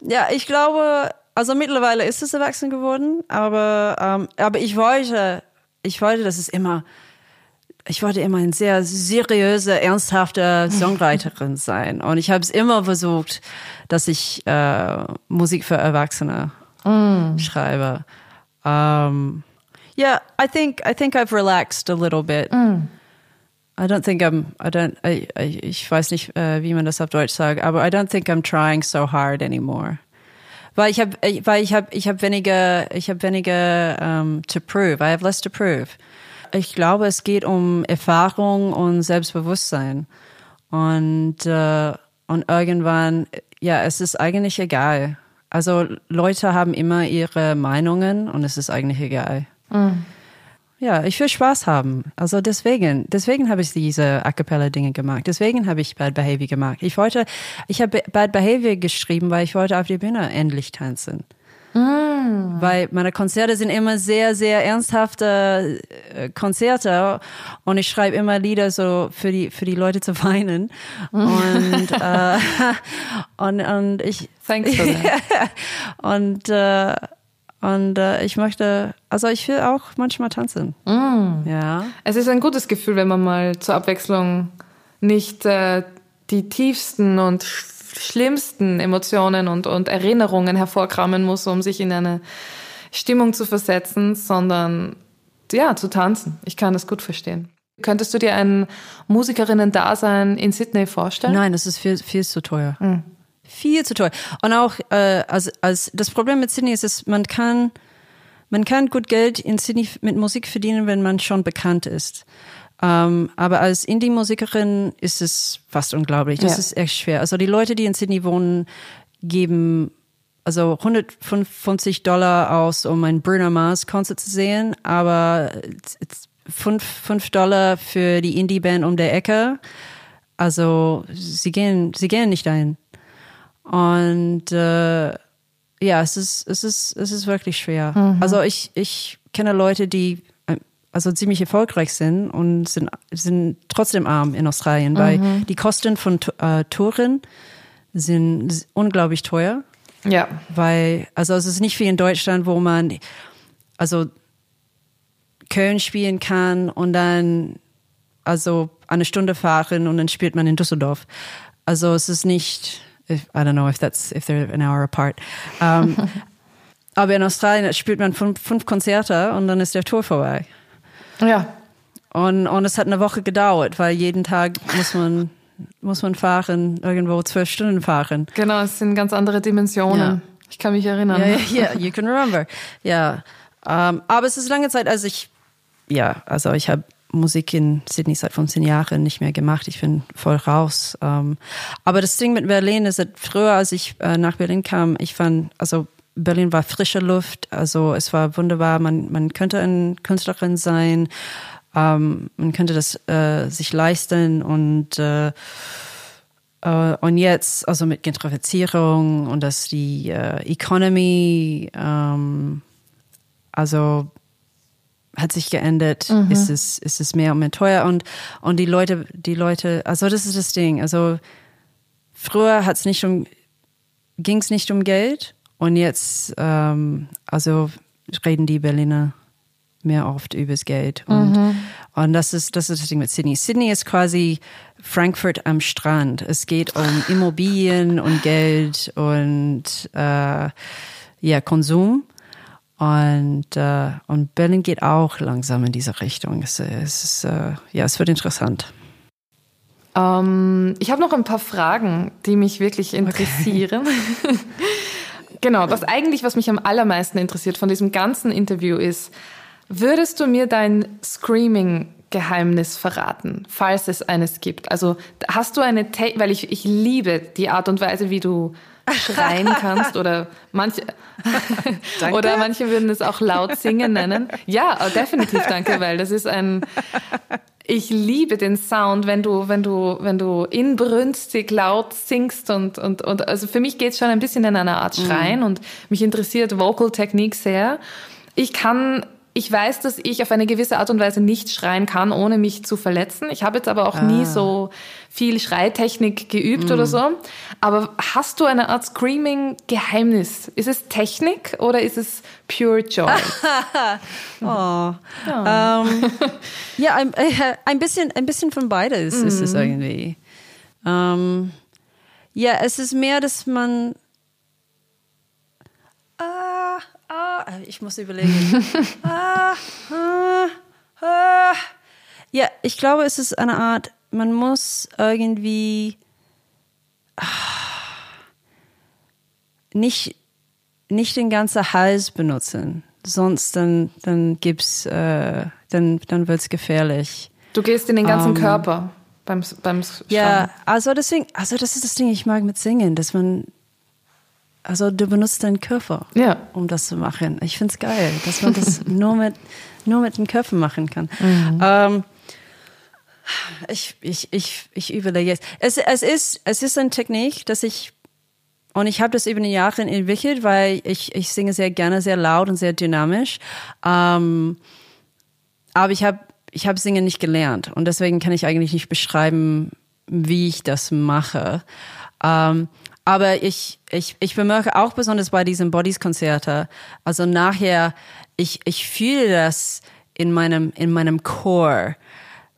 Ja, ich glaube, also mittlerweile ist es erwachsen geworden, aber, ähm, aber ich wollte, ich wollte, dass es immer, ich wollte immer eine sehr seriöse, ernsthafte Songwriterin <laughs> sein. Und ich habe es immer versucht, dass ich äh, Musik für Erwachsene schreibe. Um, yeah, I think I think I've relaxed a little bit. I don't think I'm. I don't. I, I, ich weiß nicht, äh, wie man das auf Deutsch sagt, aber I don't think I'm trying so hard anymore. Weil ich habe, weil ich habe, ich habe weniger, ich habe weniger um, to prove. I have less to prove. Ich glaube, es geht um Erfahrung und Selbstbewusstsein und äh, und irgendwann, ja, es ist eigentlich egal. Also Leute haben immer ihre Meinungen und es ist eigentlich egal. Ja, ich will Spaß haben. Also deswegen, deswegen habe ich diese A cappella Dinge gemacht. Deswegen habe ich Bad Behavior gemacht. Ich wollte, ich habe Bad Behavior geschrieben, weil ich wollte auf die Bühne endlich tanzen. Weil meine Konzerte sind immer sehr, sehr ernsthafte äh, Konzerte und ich schreibe immer Lieder so für die, für die Leute zu weinen. Und, äh, <laughs> und, und ich, Thanks for that. <laughs> und, äh, und äh, ich möchte, also ich will auch manchmal tanzen. Ja. Es ist ein gutes Gefühl, wenn man mal zur Abwechslung nicht äh, die tiefsten und sch schlimmsten Emotionen und, und Erinnerungen hervorkramen muss, um sich in eine Stimmung zu versetzen, sondern ja, zu tanzen. Ich kann das gut verstehen. Könntest du dir ein Musikerinnen-Dasein in Sydney vorstellen? Nein, das ist viel, viel zu teuer. Viel zu teuer. Und auch, äh, als, als das Problem mit Sydney ist, dass man kann, man kann gut Geld in Sydney mit Musik verdienen, wenn man schon bekannt ist. Ähm, aber als Indie-Musikerin ist es fast unglaublich. Das Ja. ist echt schwer. Also die Leute, die in Sydney wohnen, geben also 155 Dollar aus, um ein Bruno Mars Konzert zu sehen, aber 5, 5 Dollar für die Indie-Band um der Ecke. Also sie gehen, sie gehen nicht dahin. Und äh, ja, es ist, es ist, es ist wirklich schwer. Also ich, ich kenne Leute, die äh, also ziemlich erfolgreich sind und sind, sind trotzdem arm in Australien, weil die Kosten von äh, Touren sind unglaublich teuer. Ja. Weil, also es ist nicht wie in Deutschland, wo man also Köln spielen kann und dann also eine Stunde fahren und dann spielt man in Düsseldorf. Also es ist nicht, if, I don't know if that's if they're an hour apart. Um, <laughs> aber in Australien spielt man fünf, fünf Konzerte und dann ist der Tour vorbei. Ja. Und, und es hat eine Woche gedauert, weil jeden Tag muss man muss man fahren, irgendwo zwölf Stunden fahren. Genau, es sind ganz andere Dimensionen. Ja. Ich kann mich erinnern. Ja, ja, <laughs> ja, you can remember. Ja, ähm, aber es ist lange Zeit, als ich, ja, also ich habe Musik in Sydney seit 15 Jahren nicht mehr gemacht. Ich bin voll raus. Ähm, aber das Ding mit Berlin ist, früher, als ich äh, nach Berlin kam, ich fand, also Berlin war frische Luft, also es war wunderbar. Man, man könnte eine Künstlerin sein. ähm, man könnte das äh, sich leisten und äh, äh, und jetzt, also mit Gentrifizierung und dass die äh, Economy, ähm, also hat sich geändert, mhm. ist es, ist es mehr und mehr teuer und, und die Leute, die Leute, also das ist das Ding, also früher hat's nicht um, ging's nicht um Geld und jetzt, ähm, also reden die Berliner mehr oft übers Geld. Und, mhm. und das ist, das ist das Ding mit Sydney. Sydney ist quasi Frankfurt am Strand. Es geht um Immobilien und Geld und äh, ja, Konsum. Und, äh, und Berlin geht auch langsam in diese Richtung. Es, es ist, äh, ja, es wird interessant. Ähm, ich habe noch ein paar Fragen, die mich wirklich interessieren. Okay. <laughs> genau, das eigentlich, was mich am allermeisten interessiert von diesem ganzen Interview ist, Würdest du mir dein Screaming-Geheimnis verraten, falls es eines gibt? Also hast du eine, Te weil ich, ich liebe die Art und Weise, wie du schreien kannst oder manche <laughs> oder manche würden es auch laut singen nennen. Ja, definitiv danke, weil das ist ein ich liebe den Sound, wenn du wenn du wenn du inbrünstig laut singst und und und also für mich geht es schon ein bisschen in einer Art Schreien mm. und mich interessiert Vocal Technik sehr. Ich kann ich weiß, dass ich auf eine gewisse Art und Weise nicht schreien kann, ohne mich zu verletzen. Ich habe jetzt aber auch ah. nie so viel Schreitechnik geübt mm. oder so. Aber hast du eine Art Screaming-Geheimnis? Ist es Technik oder ist es pure Joy? <laughs> oh. Ja, um, <laughs> ja ein, äh, ein, bisschen, ein bisschen von beides mm. ist es mhm. irgendwie. Um, ja, es ist mehr, dass man ah, ah, ich muss überlegen. <laughs> ah, ah, ah. Ja, ich glaube, es ist eine Art, man muss irgendwie ah, nicht, nicht den ganzen Hals benutzen. Sonst dann, dann gibt's, äh, dann, dann wird's gefährlich. Du gehst in den ganzen um, ähm, Körper beim, beim Schreiben. Ja, also deswegen, also das ist das Ding, ich mag mit Singen, dass man also du benutzt deinen Körper, ja. um das zu machen. Ich finde es geil, dass man das <laughs> nur mit nur mit den Köpfen machen kann. Mhm. Ähm, ich, ich, ich, ich überlege jetzt. Es, es, ist, es ist eine Technik, dass ich, und ich habe das über die Jahre entwickelt, weil ich, ich singe sehr gerne, sehr laut und sehr dynamisch. Ähm, aber ich habe ich hab Singen nicht gelernt und deswegen kann ich eigentlich nicht beschreiben, wie ich das mache. Ähm, aber ich, ich, ich bemerke auch besonders bei diesem Bodies-Konzerte, also nachher, ich, ich fühle das in meinem, in meinem Core.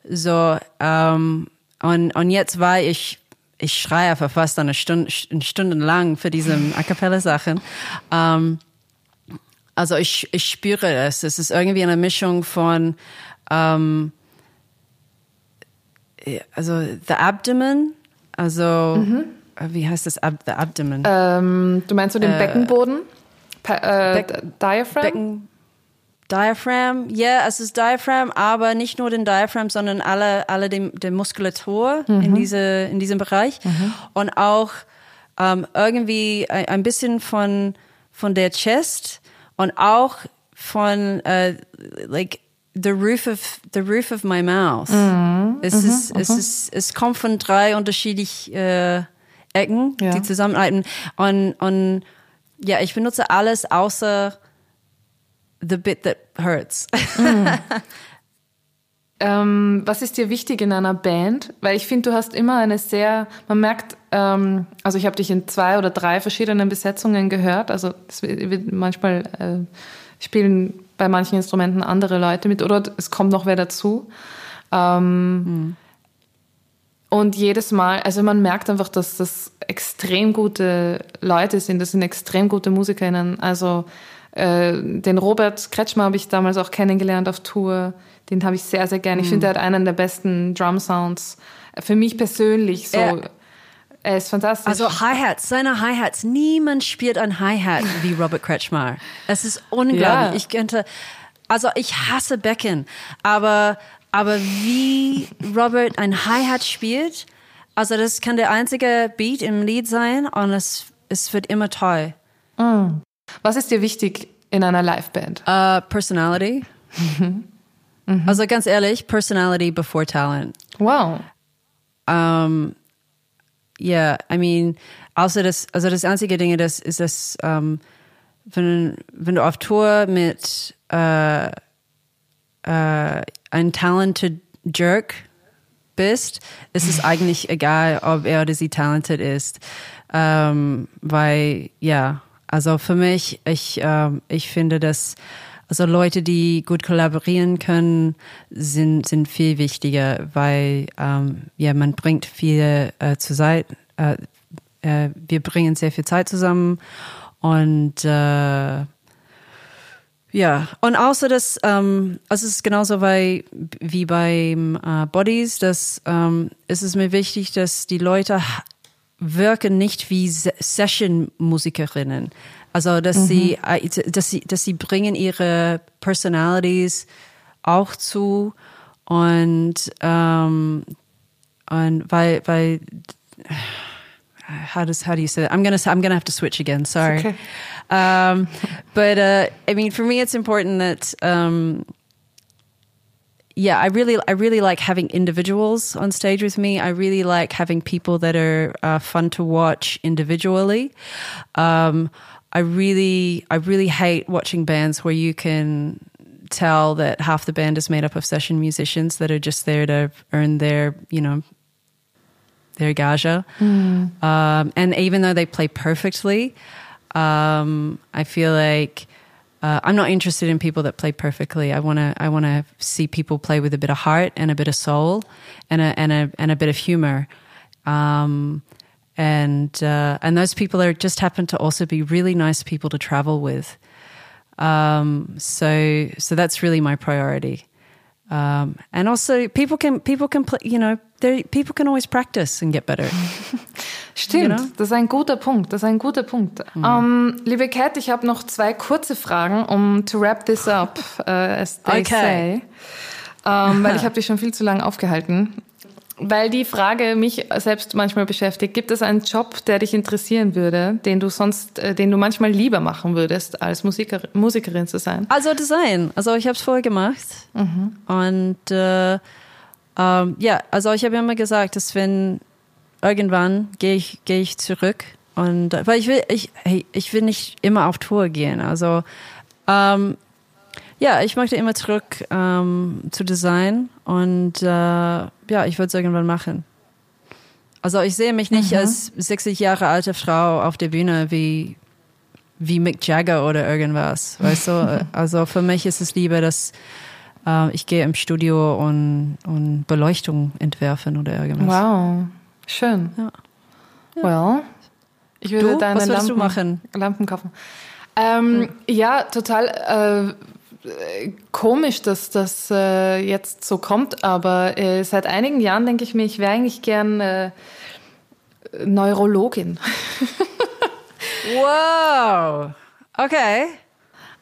So, ähm, und, und jetzt war ich, ich schreie für fast eine Stunde, eine Stunde lang für diese A Cappella-Sachen. Ähm, also ich, ich spüre das. Es ist irgendwie eine Mischung von, ähm, also the abdomen, also mhm wie heißt das, Ab the Abdomen? Ähm, du meinst so den äh, Beckenboden? Pa äh, Beck Diaphragm? Becken Diaphragm, ja, yeah, es ist Diaphragm, aber nicht nur den Diaphragm, sondern alle, alle dem, der Muskulatur mhm. in, diese, in diesem Bereich. Mhm. Und auch ähm, irgendwie ein, ein, bisschen von, von der Chest und auch von, uh, like, the roof of the roof of my mouth. Mhm. Es, mhm. ist, es, mhm. ist, es kommt von drei unterschiedlich äh, Ecken, ja. die zusammenarbeiten. Und, und ja, ich benutze alles außer the bit that hurts. Mhm. <laughs> ähm, was ist dir wichtig in einer Band? Weil ich finde, du hast immer eine sehr, man merkt, ähm, also ich habe dich in zwei oder drei verschiedenen Besetzungen gehört. Also es wird manchmal äh, spielen bei manchen Instrumenten andere Leute mit oder es kommt noch wer dazu. Ähm, mhm. Und jedes Mal, also man merkt einfach, dass das extrem gute Leute sind, das sind extrem gute MusikerInnen. Also äh, den Robert Kretschmer habe ich damals auch kennengelernt auf Tour. Den habe ich sehr, sehr gern. Ich mhm. finde, er hat einen der besten Drum-Sounds. Für mich persönlich so. Er, er ist fantastisch. Also Hi-Hats, seine Hi-Hats. Niemand spielt ein Hi-Hat wie Robert Kretschmer. Es ist unglaublich. Ja. Ich könnte, also ich hasse Becken, aber aber wie Robert ein Hi-Hat spielt, also das kann der einzige Beat im Lied sein und es, es wird immer toll. Mm. Was ist dir wichtig in einer Liveband? Uh, Personality. <laughs> Also ganz ehrlich, Personality before Talent. Wow. Um, yeah, I mean, außer das, also das einzige Ding, das ist das, um, wenn, wenn du auf Tour mit äh, äh, ein talented Jerk bist, ist es eigentlich egal, ob er oder sie talented ist. Ähm, weil, ja, also für mich, ich, ähm, ich finde, dass also Leute, die gut kollaborieren können, sind, sind viel wichtiger, weil ähm, ja, man bringt viel äh, zur Seite, äh, äh, wir bringen sehr viel Zeit zusammen und äh, ja, und außer das, ähm, also es ist genauso bei, wie beim äh, Bodies, dass ähm, es ist mir wichtig, dass die Leute wirken nicht wie Se Session-Musikerinnen. Also dass mhm. sie, äh, dass sie, dass sie bringen ihre Personalities auch zu und ähm, und weil weil how does how do you say that? I'm gonna I'm gonna have to switch again. Sorry. Okay. Um, but uh, I mean, for me, it's important that. Um, yeah, I really, I really like having individuals on stage with me. I really like having people that are uh, fun to watch individually. Um, I really, I really hate watching bands where you can tell that half the band is made up of session musicians that are just there to earn their, you know, their gaja. Mm. Um, and even though they play perfectly, um, I feel like uh, I'm not interested in people that play perfectly. I want to I want to see people play with a bit of heart and a bit of soul and a and a and a bit of humor. Um, and uh, and those people are just happen to also be really nice people to travel with. Um, so so that's really my priority. Um, and also people can people can you know, people can always practice and get better. <laughs> Stimmt, you know? das ist ein guter Punkt. Das ist ein guter Punkt. Mhm. Um, liebe Kat, ich habe noch zwei kurze Fragen, um to wrap this up, uh, <laughs> as they okay. say. Um, weil <laughs> ich habe dich schon viel zu lange aufgehalten. Weil die Frage mich selbst manchmal beschäftigt, gibt es einen Job, der dich interessieren würde, den du sonst, äh, den du manchmal lieber machen würdest, als Musiker, Musikerin zu sein? Also Design. Also ich habe es vorher gemacht. Mhm. Und äh, ähm, ja, also ich habe immer gesagt, dass wenn irgendwann gehe ich, gehe ich zurück und weil ich will, ich, ich will nicht immer auf Tour gehen. Also ähm, ja, ich möchte immer zurück ähm, zu Design und äh, ja, ich würde es irgendwann machen. Also ich sehe mich nicht mhm. als 60 Jahre alte Frau auf der Bühne wie wie Mick Jagger oder irgendwas, <laughs> weißt du? Also für mich ist es lieber, dass äh, ich gehe im Studio und, und Beleuchtung entwerfen oder irgendwas. Wow. Schön. Ja. Well, ich würde du? deine Was Lampen, du machen? Lampen kaufen. Ähm, hm. Ja, total äh, komisch, dass das äh, jetzt so kommt, aber äh, seit einigen Jahren denke ich mir, ich wäre eigentlich gern äh, Neurologin. <laughs> wow. Okay.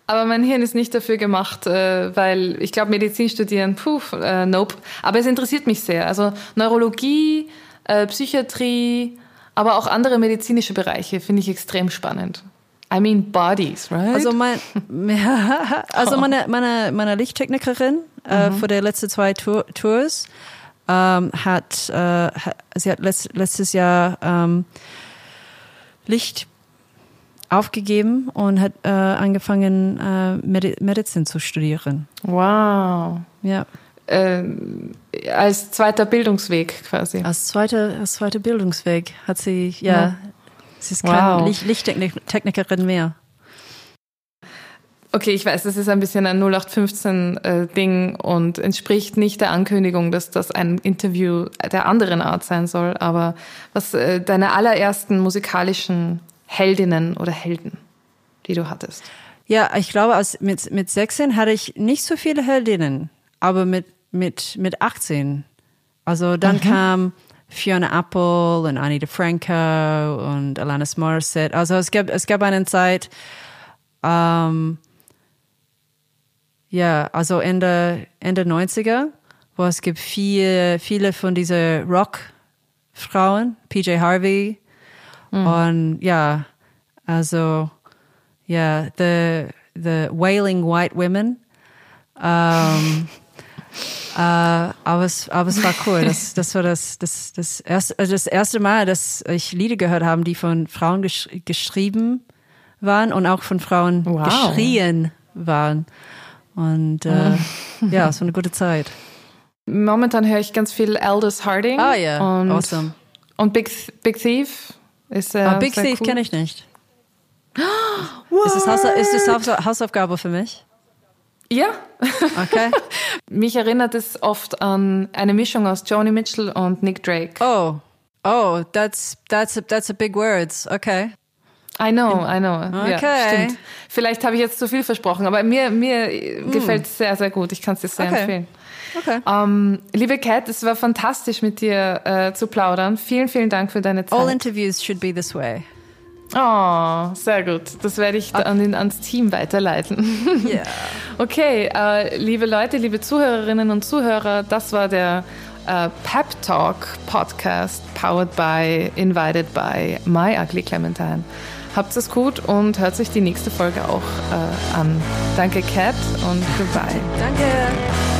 Aber mein Hirn ist nicht dafür gemacht, äh, weil ich glaube, Medizin studieren, puh, äh, nope. Aber es interessiert mich sehr. Also Neurologie, äh, Psychiatrie, aber auch andere medizinische Bereiche finde ich extrem spannend. I mean bodies, right? Also, mein, <laughs> also meine, meine, meine Lichttechnikerin äh, mhm. für die letzten zwei Tour, Tours ähm, hat, äh, hat, sie hat letzt, letztes Jahr ähm, Licht aufgegeben und hat äh, angefangen, äh, Medi Medizin zu studieren. Wow. Ja äh, als zweiter Bildungsweg quasi. Als zweiter, als zweiter Bildungsweg hat sie, ja, ja. Sie ist keine wow. Licht Lichttechnikerin mehr. Okay, ich weiß, das ist ein bisschen ein 0815-Ding äh, und entspricht nicht der Ankündigung, dass das ein Interview der anderen Art sein soll. Aber was äh, deine allerersten musikalischen Heldinnen oder Helden, die du hattest? Ja, ich glaube, als mit, mit 16 hatte ich nicht so viele Heldinnen, aber mit mit, mit 18. Also dann mhm. kam Fiona Apple und Annie DeFranco und Alanis Morissette. Also es gab, es gab eine Zeit, ähm, ja, also Ende, Ende 90er, wo es gibt viele, viele von diesen Rock-Frauen, PJ Harvey mhm. und ja, also ja, the, the Wailing White Women. Ähm, Äh, <laughs> aber, es, aber es war cool. Das, das war das, das, das, erste, also das erste Mal, dass ich Lieder gehört habe, die von Frauen gesch geschrieben waren und auch von Frauen wow. geschrien waren. Und äh, ja, es war eine gute Zeit. Momentan höre ich ganz viel Aldous Harding. Ah ja, und, awesome. Und Big, Big Thief ist äh, oh, Big Thief cool. kenne ich nicht. <gasps> Ist das, ist das Hausaufgabe für mich? Ja. Okay. <laughs> Mich erinnert es oft an eine Mischung aus Joni Mitchell und Nick Drake. Oh, oh, that's that's a, that's a big words. Okay. I know, I know. Okay. Ja, stimmt. Vielleicht habe ich jetzt zu viel versprochen, aber mir, mir mm. gefällt es sehr, sehr gut. Ich kann es dir sehr okay. empfehlen. Okay. Um, liebe Kat, es war fantastisch mit dir äh, zu plaudern. Vielen, vielen Dank für deine Zeit. All interviews should be this way. Oh, sehr gut. Das werde ich okay. an, ans Team weiterleiten. <laughs> Yeah. Okay, äh, liebe Leute, liebe Zuhörerinnen und Zuhörer, das war der äh, Pep Talk Podcast powered by, invited by My Ugly Clementine. Habt es gut und hört sich die nächste Folge auch äh, an. Danke, Kat, und goodbye. Danke.